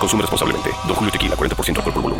Consume responsablemente. Don Julio Tequila, 40% alcohol por volumen,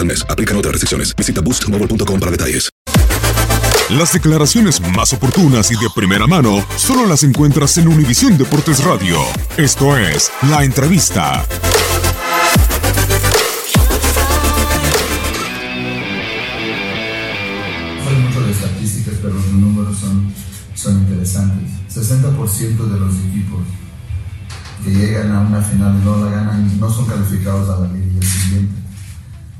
al mes. Aplican otras restricciones. Visita boostmobile.com para detalles. Las declaraciones más oportunas y de primera mano solo las encuentras en Univisión Deportes Radio. Esto es La Entrevista. Soy mucho de estadísticas, pero los números son, son interesantes. 60% de los equipos que llegan a una final y no la ganan no son calificados a la liguilla siguiente.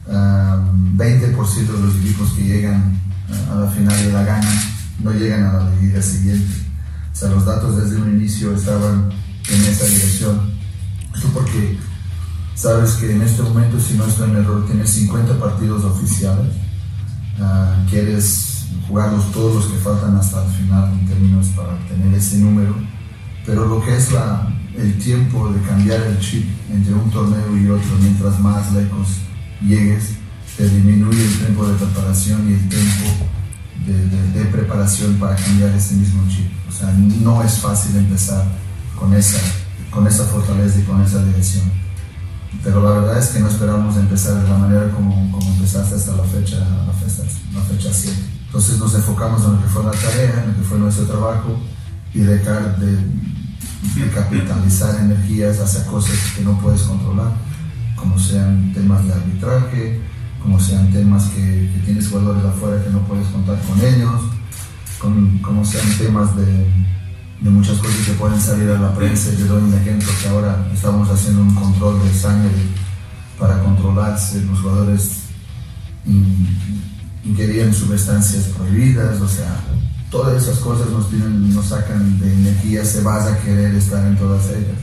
Um, 20% de los equipos que llegan uh, a la final y la ganan no llegan a la liguilla siguiente. O sea, los datos desde un inicio estaban en esa dirección. Esto porque sabes que en este momento, si no estoy en error, tienes 50 partidos oficiales. Uh, quieres jugarlos todos los que faltan hasta el final en términos para tener ese número. Pero lo que es la, el tiempo de cambiar el chip entre un torneo y otro, mientras más lejos llegues, te disminuye el tiempo de preparación y el tiempo de, de, de, preparación para cambiar ese mismo chip. O sea, no es fácil empezar con esa, con esa fortaleza y con esa dirección. Pero la verdad es que no esperamos empezar de la manera como, como empezaste hasta la fecha, la fecha, la fecha 7. Entonces nos enfocamos en lo que fue la tarea, en lo que fue nuestro trabajo y dejar de, de capitalizar energías hacia cosas que no puedes controlar, como sean temas de arbitraje, como sean temas que, que tienes jugadores afuera que no puedes contar con ellos, con, como sean temas de, de, muchas cosas que pueden salir a la prensa. Yo doy un ejemplo que ahora estamos haciendo un control de sangre para controlarse los jugadores ingerían sustancias prohibidas, o sea, todas esas cosas nos, tienen, nos sacan de energía, se vas a querer estar en todas ellas.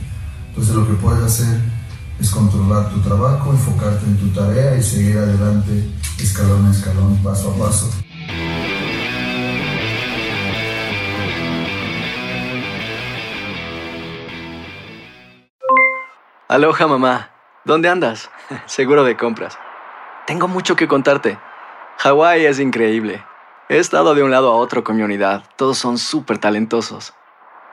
Entonces lo que puedes hacer es controlar tu trabajo, enfocarte en tu tarea y seguir adelante escalón a escalón, paso a paso. Aloha mamá, ¿dónde andas? Seguro de compras. Tengo mucho que contarte. Hawái es increíble. He estado de un lado a otro con mi unidad. Todos son súper talentosos.